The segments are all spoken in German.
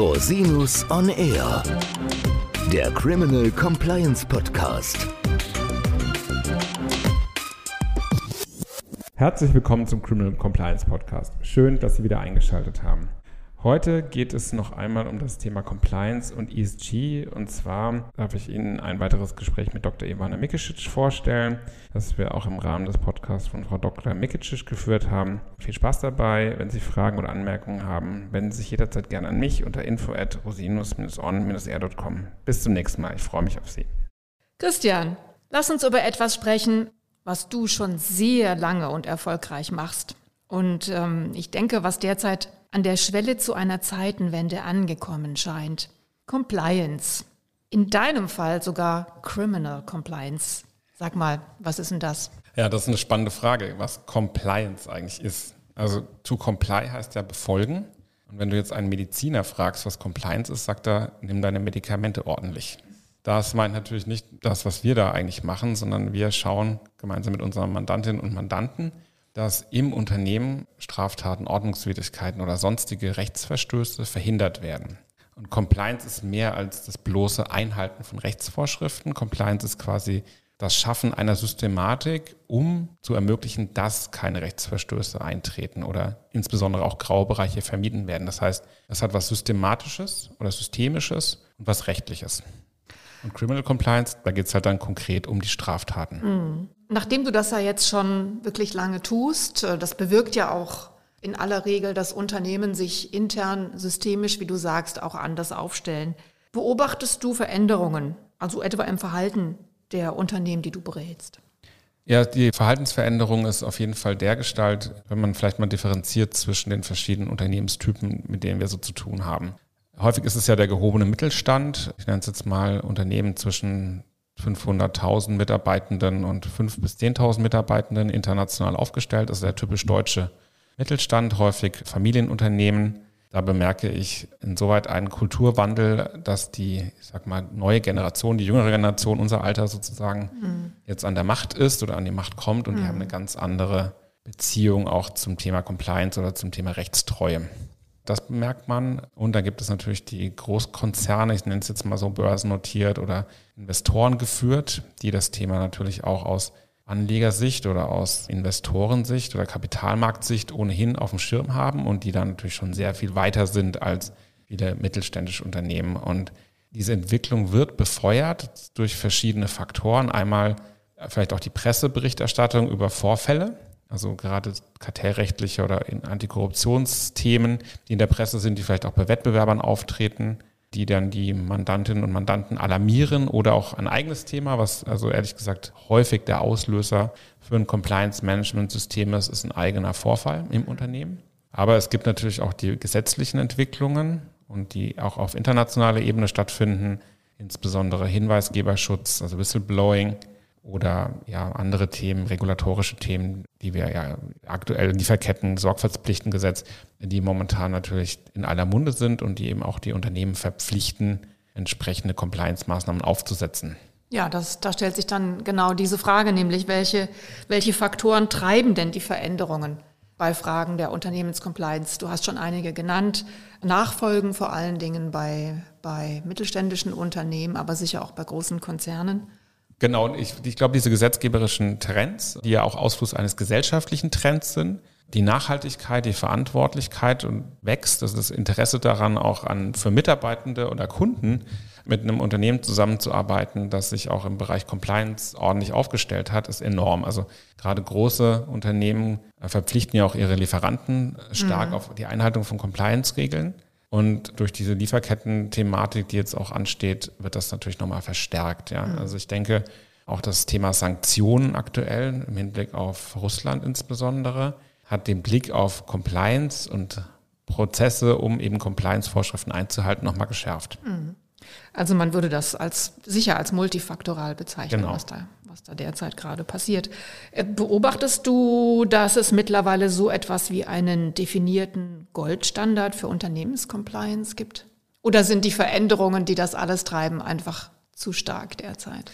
Rosinus on Air, der Criminal Compliance Podcast. Herzlich willkommen zum Criminal Compliance Podcast. Schön, dass Sie wieder eingeschaltet haben. Heute geht es noch einmal um das Thema Compliance und ESG. Und zwar darf ich Ihnen ein weiteres Gespräch mit Dr. Ivana Mikicic vorstellen, das wir auch im Rahmen des Podcasts von Frau Dr. Mikicic geführt haben. Viel Spaß dabei. Wenn Sie Fragen oder Anmerkungen haben, wenden Sie sich jederzeit gerne an mich unter info at rosinus-on-r.com. Bis zum nächsten Mal. Ich freue mich auf Sie. Christian, lass uns über etwas sprechen, was du schon sehr lange und erfolgreich machst. Und ähm, ich denke, was derzeit an der Schwelle zu einer Zeitenwende angekommen scheint. Compliance. In deinem Fall sogar Criminal Compliance. Sag mal, was ist denn das? Ja, das ist eine spannende Frage, was Compliance eigentlich ist. Also to comply heißt ja befolgen. Und wenn du jetzt einen Mediziner fragst, was Compliance ist, sagt er, nimm deine Medikamente ordentlich. Das meint natürlich nicht das, was wir da eigentlich machen, sondern wir schauen gemeinsam mit unseren Mandantinnen und Mandanten, dass im Unternehmen Straftaten, Ordnungswidrigkeiten oder sonstige Rechtsverstöße verhindert werden. Und Compliance ist mehr als das bloße Einhalten von Rechtsvorschriften. Compliance ist quasi das Schaffen einer Systematik, um zu ermöglichen, dass keine Rechtsverstöße eintreten oder insbesondere auch Graubereiche vermieden werden. Das heißt, es hat was Systematisches oder Systemisches und was Rechtliches. Und Criminal Compliance, da geht es halt dann konkret um die Straftaten. Mhm. Nachdem du das ja jetzt schon wirklich lange tust, äh, das bewirkt ja auch in aller Regel, dass Unternehmen sich intern systemisch, wie du sagst, auch anders aufstellen. Beobachtest du Veränderungen, also etwa im Verhalten der Unternehmen, die du berätst? Ja, die Verhaltensveränderung ist auf jeden Fall der Gestalt, wenn man vielleicht mal differenziert zwischen den verschiedenen Unternehmenstypen, mit denen wir so zu tun haben. Häufig ist es ja der gehobene Mittelstand. Ich nenne es jetzt mal Unternehmen zwischen 500.000 Mitarbeitenden und 5.000 bis 10.000 Mitarbeitenden international aufgestellt. Das ist der typisch deutsche Mittelstand, häufig Familienunternehmen. Da bemerke ich insoweit einen Kulturwandel, dass die, ich sag mal, neue Generation, die jüngere Generation, unser Alter sozusagen, mhm. jetzt an der Macht ist oder an die Macht kommt und mhm. die haben eine ganz andere Beziehung auch zum Thema Compliance oder zum Thema Rechtstreue. Das merkt man. Und dann gibt es natürlich die Großkonzerne, ich nenne es jetzt mal so börsennotiert oder Investoren geführt, die das Thema natürlich auch aus Anlegersicht oder aus Investorensicht oder Kapitalmarktsicht ohnehin auf dem Schirm haben und die dann natürlich schon sehr viel weiter sind als viele mittelständische Unternehmen. Und diese Entwicklung wird befeuert durch verschiedene Faktoren. Einmal vielleicht auch die Presseberichterstattung über Vorfälle, also gerade kartellrechtliche oder in Antikorruptionsthemen, die in der Presse sind, die vielleicht auch bei Wettbewerbern auftreten, die dann die Mandantinnen und Mandanten alarmieren oder auch ein eigenes Thema, was also ehrlich gesagt häufig der Auslöser für ein Compliance-Management-System ist, ist ein eigener Vorfall im Unternehmen. Aber es gibt natürlich auch die gesetzlichen Entwicklungen und die auch auf internationaler Ebene stattfinden, insbesondere Hinweisgeberschutz, also Whistleblowing, oder ja andere Themen, regulatorische Themen, die wir ja aktuell Lieferketten, Sorgfaltspflichtengesetz, die momentan natürlich in aller Munde sind und die eben auch die Unternehmen verpflichten, entsprechende Compliance-Maßnahmen aufzusetzen. Ja, das, da stellt sich dann genau diese Frage, nämlich welche, welche Faktoren treiben denn die Veränderungen bei Fragen der Unternehmenscompliance? Du hast schon einige genannt. Nachfolgen vor allen Dingen bei, bei mittelständischen Unternehmen, aber sicher auch bei großen Konzernen. Genau, und ich, ich glaube, diese gesetzgeberischen Trends, die ja auch Ausfluss eines gesellschaftlichen Trends sind, die Nachhaltigkeit, die Verantwortlichkeit und wächst, also das Interesse daran, auch an für Mitarbeitende oder Kunden mit einem Unternehmen zusammenzuarbeiten, das sich auch im Bereich Compliance ordentlich aufgestellt hat, ist enorm. Also gerade große Unternehmen verpflichten ja auch ihre Lieferanten stark mhm. auf die Einhaltung von Compliance-Regeln. Und durch diese Lieferketten-Thematik, die jetzt auch ansteht, wird das natürlich nochmal verstärkt. Ja. Mhm. Also ich denke, auch das Thema Sanktionen aktuell im Hinblick auf Russland insbesondere hat den Blick auf Compliance und Prozesse, um eben Compliance-Vorschriften einzuhalten, nochmal geschärft. Mhm. Also man würde das als sicher als multifaktoral bezeichnen, genau. was, da, was da derzeit gerade passiert. Äh, beobachtest du, dass es mittlerweile so etwas wie einen definierten Goldstandard für Unternehmenscompliance gibt? Oder sind die Veränderungen, die das alles treiben, einfach zu stark derzeit?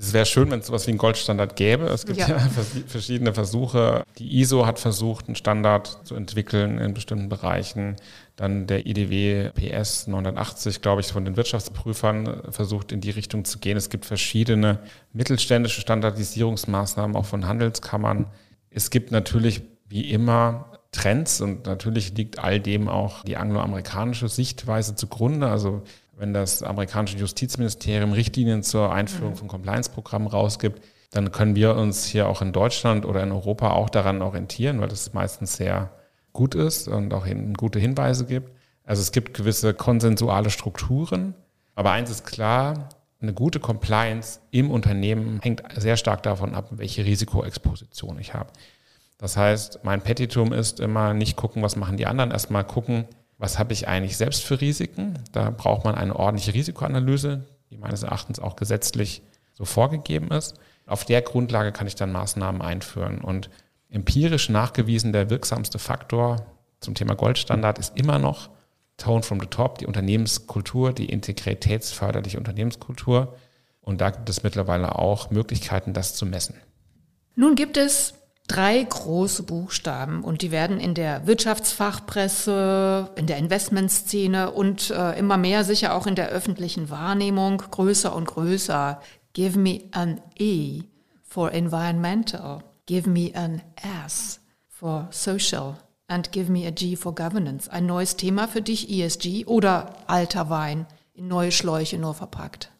Es wäre schön, wenn es sowas wie einen Goldstandard gäbe. Es gibt ja. ja. verschiedene Versuche. Die ISO hat versucht, einen Standard zu entwickeln in bestimmten Bereichen. Dann der IDW PS 980, glaube ich, von den Wirtschaftsprüfern versucht, in die Richtung zu gehen. Es gibt verschiedene mittelständische Standardisierungsmaßnahmen, auch von Handelskammern. Es gibt natürlich wie immer Trends und natürlich liegt all dem auch die angloamerikanische Sichtweise zugrunde. Also wenn das amerikanische Justizministerium Richtlinien zur Einführung mhm. von Compliance-Programmen rausgibt, dann können wir uns hier auch in Deutschland oder in Europa auch daran orientieren, weil das meistens sehr gut ist und auch gute Hinweise gibt. Also es gibt gewisse konsensuale Strukturen, aber eins ist klar, eine gute Compliance im Unternehmen hängt sehr stark davon ab, welche Risikoexposition ich habe. Das heißt, mein Petitum ist immer nicht gucken, was machen die anderen, erstmal gucken, was habe ich eigentlich selbst für Risiken. Da braucht man eine ordentliche Risikoanalyse, die meines Erachtens auch gesetzlich so vorgegeben ist. Auf der Grundlage kann ich dann Maßnahmen einführen. Und empirisch nachgewiesen der wirksamste Faktor zum Thema Goldstandard ist immer noch Tone from the Top, die Unternehmenskultur, die integritätsförderliche Unternehmenskultur. Und da gibt es mittlerweile auch Möglichkeiten, das zu messen. Nun gibt es drei große Buchstaben und die werden in der Wirtschaftsfachpresse, in der Investmentszene und äh, immer mehr sicher auch in der öffentlichen Wahrnehmung größer und größer. Give me an E for environmental. Give me an S for social. And give me a G for governance. Ein neues Thema für dich, ESG oder alter Wein in neue Schläuche nur verpackt?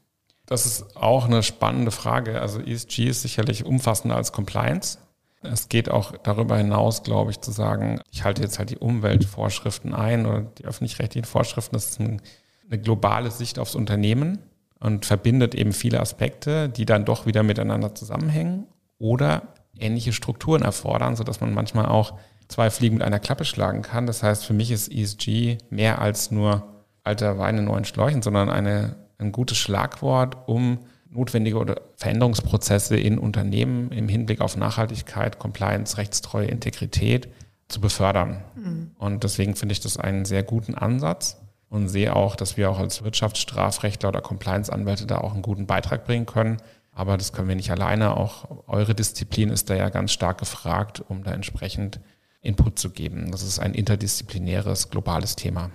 Das ist auch eine spannende Frage. Also ESG ist sicherlich umfassender als Compliance. Es geht auch darüber hinaus, glaube ich, zu sagen, ich halte jetzt halt die Umweltvorschriften ein oder die öffentlich-rechtlichen Vorschriften. Das ist ein, eine globale Sicht aufs Unternehmen und verbindet eben viele Aspekte, die dann doch wieder miteinander zusammenhängen oder ähnliche Strukturen erfordern, sodass man manchmal auch zwei Fliegen mit einer Klappe schlagen kann. Das heißt, für mich ist ESG mehr als nur alter Wein in neuen Schläuchen, sondern eine, ein gutes Schlagwort, um notwendige oder Veränderungsprozesse in Unternehmen im Hinblick auf Nachhaltigkeit, Compliance, Rechtstreue, Integrität zu befördern. Mhm. Und deswegen finde ich das einen sehr guten Ansatz und sehe auch, dass wir auch als Wirtschaftsstrafrechtler oder Compliance-Anwälte da auch einen guten Beitrag bringen können. Aber das können wir nicht alleine. Auch eure Disziplin ist da ja ganz stark gefragt, um da entsprechend Input zu geben. Das ist ein interdisziplinäres, globales Thema.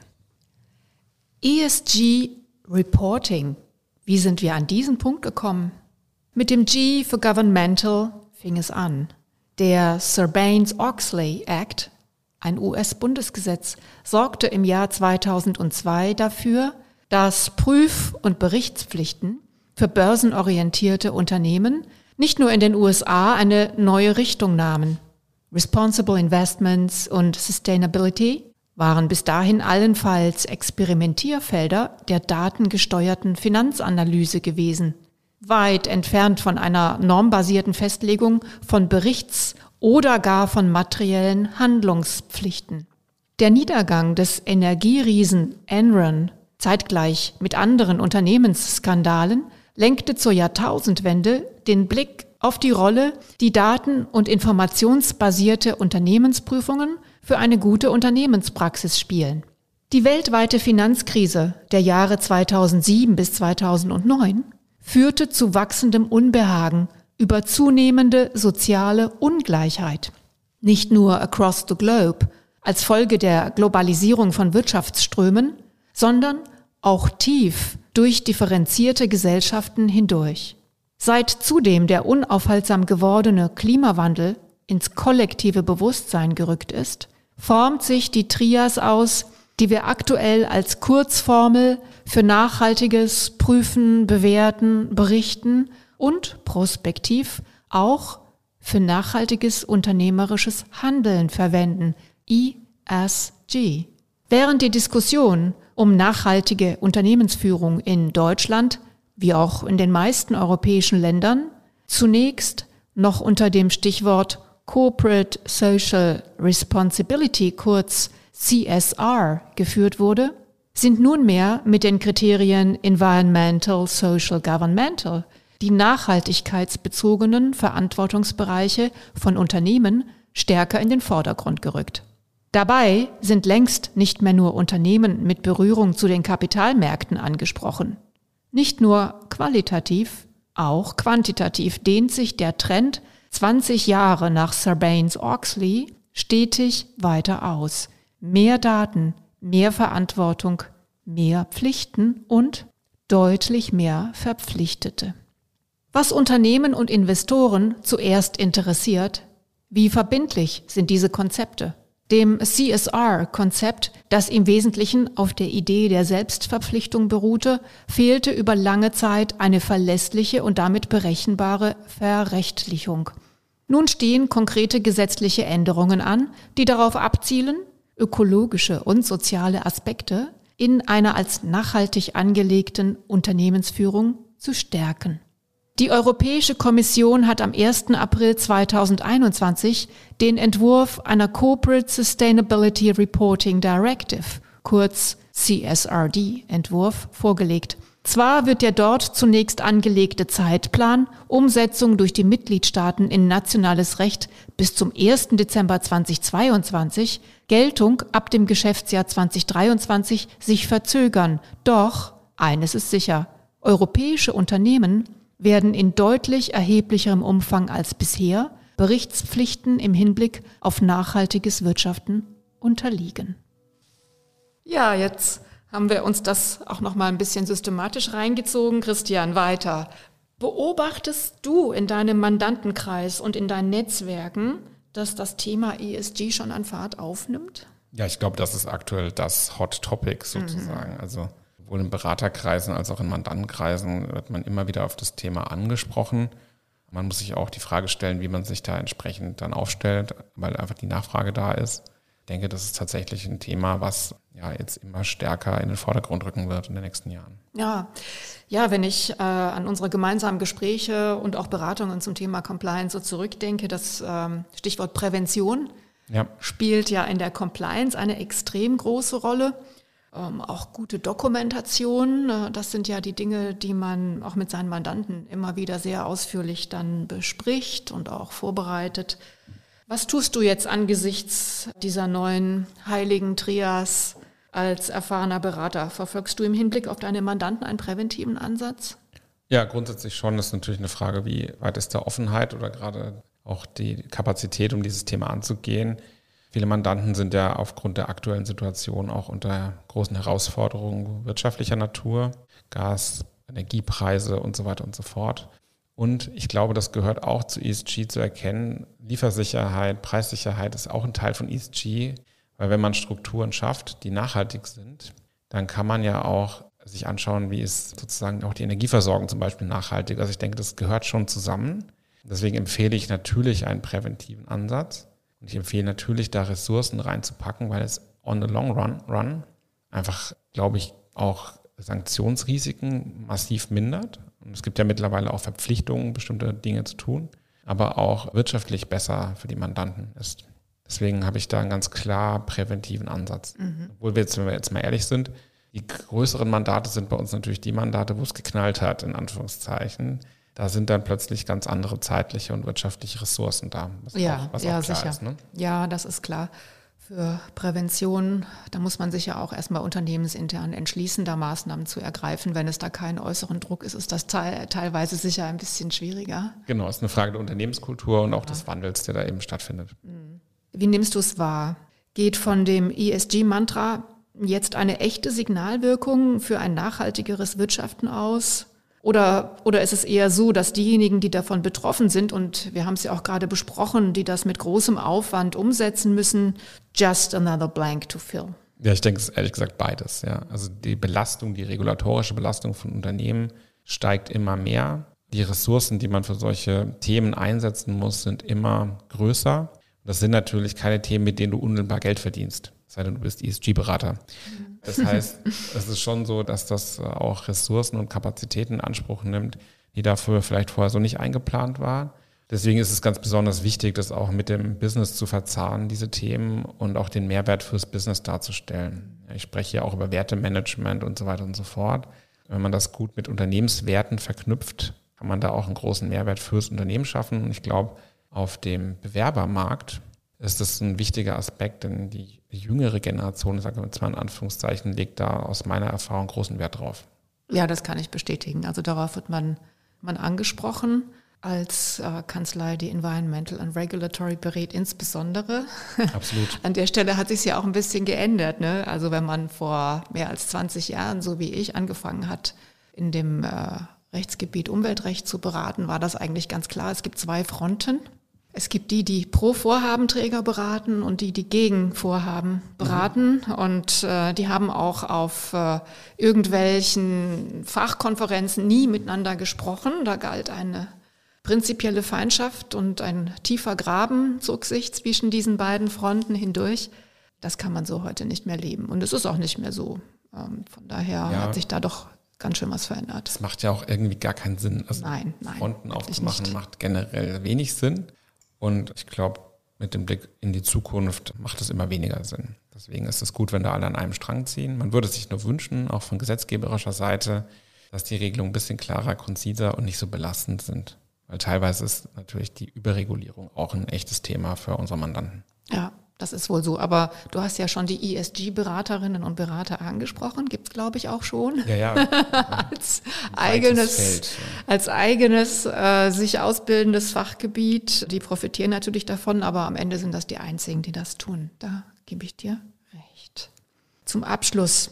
ESG Reporting wie sind wir an diesen Punkt gekommen? Mit dem G für Governmental fing es an. Der Sarbanes-Oxley Act, ein US-Bundesgesetz, sorgte im Jahr 2002 dafür, dass Prüf- und Berichtspflichten für börsenorientierte Unternehmen nicht nur in den USA eine neue Richtung nahmen. Responsible Investments und Sustainability waren bis dahin allenfalls Experimentierfelder der datengesteuerten Finanzanalyse gewesen, weit entfernt von einer normbasierten Festlegung von Berichts- oder gar von materiellen Handlungspflichten. Der Niedergang des Energieriesen Enron zeitgleich mit anderen Unternehmensskandalen lenkte zur Jahrtausendwende den Blick auf die Rolle, die daten- und informationsbasierte Unternehmensprüfungen für eine gute Unternehmenspraxis spielen. Die weltweite Finanzkrise der Jahre 2007 bis 2009 führte zu wachsendem Unbehagen über zunehmende soziale Ungleichheit. Nicht nur across the globe als Folge der Globalisierung von Wirtschaftsströmen, sondern auch tief durch differenzierte Gesellschaften hindurch. Seit zudem der unaufhaltsam gewordene Klimawandel ins kollektive Bewusstsein gerückt ist, formt sich die Trias aus, die wir aktuell als Kurzformel für nachhaltiges Prüfen, Bewerten, Berichten und prospektiv auch für nachhaltiges unternehmerisches Handeln verwenden, ESG. Während die Diskussion um nachhaltige Unternehmensführung in Deutschland wie auch in den meisten europäischen Ländern, zunächst noch unter dem Stichwort Corporate Social Responsibility, kurz CSR, geführt wurde, sind nunmehr mit den Kriterien Environmental, Social, Governmental die nachhaltigkeitsbezogenen Verantwortungsbereiche von Unternehmen stärker in den Vordergrund gerückt. Dabei sind längst nicht mehr nur Unternehmen mit Berührung zu den Kapitalmärkten angesprochen. Nicht nur qualitativ, Auch quantitativ dehnt sich der Trend 20 Jahre nach Sarbanes-Oxley stetig weiter aus. Mehr Daten, mehr Verantwortung, mehr Pflichten und deutlich mehr Verpflichtete. Was Unternehmen und Investoren zuerst interessiert, wie verbindlich sind diese Konzepte? Dem CSR-Konzept, das im Wesentlichen auf der Idee der Selbstverpflichtung beruhte, fehlte über lange Zeit eine verlässliche und damit berechenbare Verrechtlichung. Nun stehen konkrete gesetzliche Änderungen an, die darauf abzielen, ökologische und soziale Aspekte in einer als nachhaltig angelegten Unternehmensführung zu stärken. Die Europäische Kommission hat am 1. April 2021 den Entwurf einer Corporate Sustainability Reporting Directive, kurz CSRD-Entwurf, vorgelegt. Zwar wird der dort zunächst angelegte Zeitplan Umsetzung durch die Mitgliedstaaten in nationales Recht bis zum 1. Dezember 2022, Geltung ab dem Geschäftsjahr 2023 sich verzögern. Doch eines ist sicher, europäische Unternehmen werden in deutlich erheblicherem Umfang als bisher Berichtspflichten im Hinblick auf nachhaltiges Wirtschaften unterliegen. Ja, jetzt haben wir uns das auch noch mal ein bisschen systematisch reingezogen. Christian, weiter. Beobachtest du in deinem Mandantenkreis und in deinen Netzwerken, dass das Thema ESG schon an Fahrt aufnimmt? Ja, ich glaube, das ist aktuell das Hot Topic sozusagen. Mhm. Also sowohl in Beraterkreisen als auch in Mandantenkreisen wird man immer wieder auf das Thema angesprochen. Man muss sich auch die Frage stellen, wie man sich da entsprechend dann aufstellt, weil einfach die Nachfrage da ist. Ich denke, das ist tatsächlich ein Thema, was ja jetzt immer stärker in den Vordergrund rücken wird in den nächsten Jahren. Ja, ja, wenn ich äh, an unsere gemeinsamen Gespräche und auch Beratungen zum Thema Compliance so zurückdenke, das ähm, Stichwort Prävention ja. spielt ja in der Compliance eine extrem große Rolle. Ähm, auch gute Dokumentation, äh, das sind ja die Dinge, die man auch mit seinen Mandanten immer wieder sehr ausführlich dann bespricht und auch vorbereitet. Was tust du jetzt angesichts dieser neuen heiligen Trias als erfahrener Berater? Verfolgst du im Hinblick auf deine Mandanten einen präventiven Ansatz? Ja, grundsätzlich schon. Das ist natürlich eine Frage, wie weit ist da Offenheit oder gerade auch die Kapazität, um dieses Thema anzugehen. Viele Mandanten sind ja aufgrund der aktuellen Situation auch unter großen Herausforderungen wirtschaftlicher Natur, Gas, Energiepreise und so weiter und so fort. Und ich glaube, das gehört auch zu ESG zu erkennen. Liefersicherheit, Preissicherheit ist auch ein Teil von ESG, weil wenn man Strukturen schafft, die nachhaltig sind, dann kann man ja auch sich anschauen, wie ist sozusagen auch die Energieversorgung zum Beispiel nachhaltig. Also ich denke, das gehört schon zusammen. Deswegen empfehle ich natürlich einen präventiven Ansatz. Und ich empfehle natürlich, da Ressourcen reinzupacken, weil es on the long run, run einfach, glaube ich, auch Sanktionsrisiken massiv mindert. Und es gibt ja mittlerweile auch Verpflichtungen, bestimmte Dinge zu tun, aber auch wirtschaftlich besser für die Mandanten ist. Deswegen habe ich da einen ganz klar präventiven Ansatz. Mhm. Obwohl wir jetzt, wenn wir jetzt mal ehrlich sind, die größeren Mandate sind bei uns natürlich die Mandate, wo es geknallt hat, in Anführungszeichen da sind dann plötzlich ganz andere zeitliche und wirtschaftliche Ressourcen da. ja, auch, ja, sicher. Ist, ne? Ja, das ist klar. Für Prävention, da muss man sich ja auch erstmal unternehmensintern entschließen, da Maßnahmen zu ergreifen. Wenn es da keinen äußeren Druck ist, ist das te teilweise sicher ein bisschen schwieriger. Genau, ist eine Frage der Unternehmenskultur und auch ja. des Wandels, der da eben stattfindet. Mhm. Wie nimmst du es wahr? Geht von dem ESG-Mantra jetzt eine echte Signalwirkung für ein nachhaltigeres Wirtschaften aus? Oder, oder ist es eher so, dass diejenigen, die davon betroffen sind, und wir haben es ja auch gerade besprochen, die das mit großem Aufwand umsetzen müssen, just another blank to fill? Ja, ich denke es ist ehrlich gesagt beides. Ja. Also die Belastung, die regulatorische Belastung von Unternehmen steigt immer mehr. Die Ressourcen, die man für solche Themen einsetzen muss, sind immer größer. Das sind natürlich keine Themen, mit denen du unmittelbar Geld verdienst, sei denn du bist ESG-Berater. Das heißt, es ist schon so, dass das auch Ressourcen und Kapazitäten in Anspruch nimmt, die dafür vielleicht vorher so nicht eingeplant waren. Deswegen ist es ganz besonders wichtig, das auch mit dem Business zu verzahnen, diese Themen und auch den Mehrwert fürs Business darzustellen. Ich spreche ja auch über Wertemanagement und so weiter und so fort. Wenn man das gut mit Unternehmenswerten verknüpft, kann man da auch einen großen Mehrwert fürs Unternehmen schaffen. Und ich glaube, auf dem Bewerbermarkt ist das ein wichtiger Aspekt, denn die jüngere Generation, ich sage jetzt mal in Anführungszeichen, legt da aus meiner Erfahrung großen Wert drauf. Ja, das kann ich bestätigen. Also darauf wird man man angesprochen. Als äh, Kanzlei, die Environmental and Regulatory berät, insbesondere. Absolut. An der Stelle hat sich ja auch ein bisschen geändert. Ne? Also wenn man vor mehr als 20 Jahren, so wie ich, angefangen hat, in dem äh, Rechtsgebiet Umweltrecht zu beraten, war das eigentlich ganz klar. Es gibt zwei Fronten. Es gibt die, die pro Vorhabenträger beraten und die, die gegen Vorhaben beraten. Mhm. Und äh, die haben auch auf äh, irgendwelchen Fachkonferenzen nie miteinander gesprochen. Da galt eine prinzipielle Feindschaft und ein tiefer Graben zog sich zwischen diesen beiden Fronten hindurch. Das kann man so heute nicht mehr leben. Und es ist auch nicht mehr so. Ähm, von daher ja. hat sich da doch ganz schön was verändert. Das macht ja auch irgendwie gar keinen Sinn. Also nein, nein. Fronten aufzumachen macht generell wenig Sinn. Und ich glaube, mit dem Blick in die Zukunft macht es immer weniger Sinn. Deswegen ist es gut, wenn da alle an einem Strang ziehen. Man würde sich nur wünschen, auch von gesetzgeberischer Seite, dass die Regelungen ein bisschen klarer, konziser und nicht so belastend sind. Weil teilweise ist natürlich die Überregulierung auch ein echtes Thema für unsere Mandanten. Ja, das ist wohl so. Aber du hast ja schon die ESG-Beraterinnen und Berater angesprochen. Gibt es, glaube ich, auch schon. Ja, ja. als, eigenes, Feld, ja. als eigenes äh, sich ausbildendes Fachgebiet. Die profitieren natürlich davon, aber am Ende sind das die Einzigen, die das tun. Da gebe ich dir recht. Zum Abschluss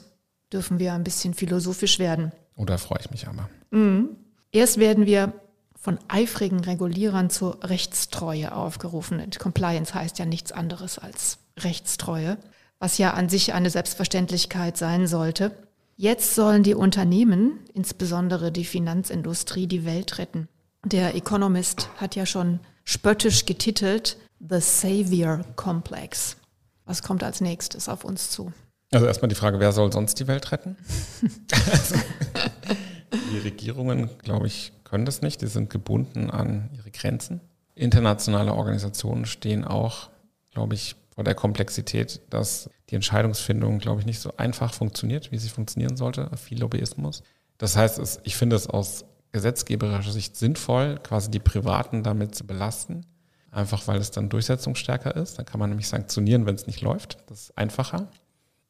dürfen wir ein bisschen philosophisch werden. Oder oh, freue ich mich aber. Mhm. Erst werden wir von eifrigen Regulierern zur Rechtstreue aufgerufen. Und Compliance heißt ja nichts anderes als Rechtstreue, was ja an sich eine Selbstverständlichkeit sein sollte. Jetzt sollen die Unternehmen, insbesondere die Finanzindustrie, die Welt retten. Der Economist hat ja schon spöttisch getitelt The Savior Complex. Was kommt als nächstes auf uns zu? Also erstmal die Frage, wer soll sonst die Welt retten? also, die Regierungen, glaube ich, können das nicht. Die sind gebunden an ihre Grenzen. Internationale Organisationen stehen auch, glaube ich, vor der Komplexität, dass die Entscheidungsfindung, glaube ich, nicht so einfach funktioniert, wie sie funktionieren sollte. Viel Lobbyismus. Das heißt, ich finde es aus gesetzgeberischer Sicht sinnvoll, quasi die Privaten damit zu belasten. Einfach weil es dann durchsetzungsstärker ist. Dann kann man nämlich sanktionieren, wenn es nicht läuft. Das ist einfacher.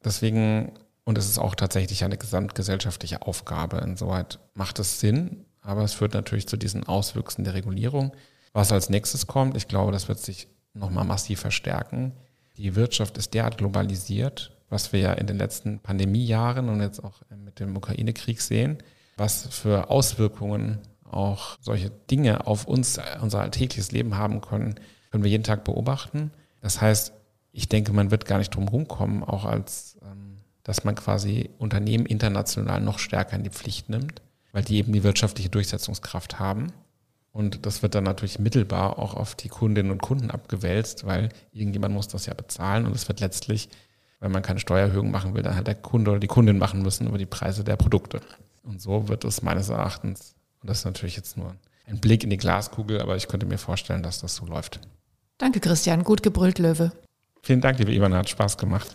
Deswegen, und es ist auch tatsächlich eine gesamtgesellschaftliche Aufgabe. Insoweit macht es Sinn, aber es führt natürlich zu diesen Auswüchsen der Regulierung. Was als nächstes kommt, ich glaube, das wird sich nochmal massiv verstärken. Die Wirtschaft ist derart globalisiert, was wir ja in den letzten Pandemiejahren und jetzt auch mit dem Ukraine-Krieg sehen, was für Auswirkungen auch solche Dinge auf uns, unser alltägliches Leben haben können, können wir jeden Tag beobachten. Das heißt, ich denke, man wird gar nicht drum rumkommen, auch als, ähm, dass man quasi Unternehmen international noch stärker in die Pflicht nimmt weil die eben die wirtschaftliche Durchsetzungskraft haben. Und das wird dann natürlich mittelbar auch auf die Kundinnen und Kunden abgewälzt, weil irgendjemand muss das ja bezahlen und es wird letztlich, wenn man keine Steuererhöhung machen will, dann halt der Kunde oder die Kundin machen müssen über die Preise der Produkte. Und so wird es meines Erachtens, und das ist natürlich jetzt nur ein Blick in die Glaskugel, aber ich könnte mir vorstellen, dass das so läuft. Danke, Christian. Gut gebrüllt, Löwe. Vielen Dank, liebe Ivana. Hat Spaß gemacht.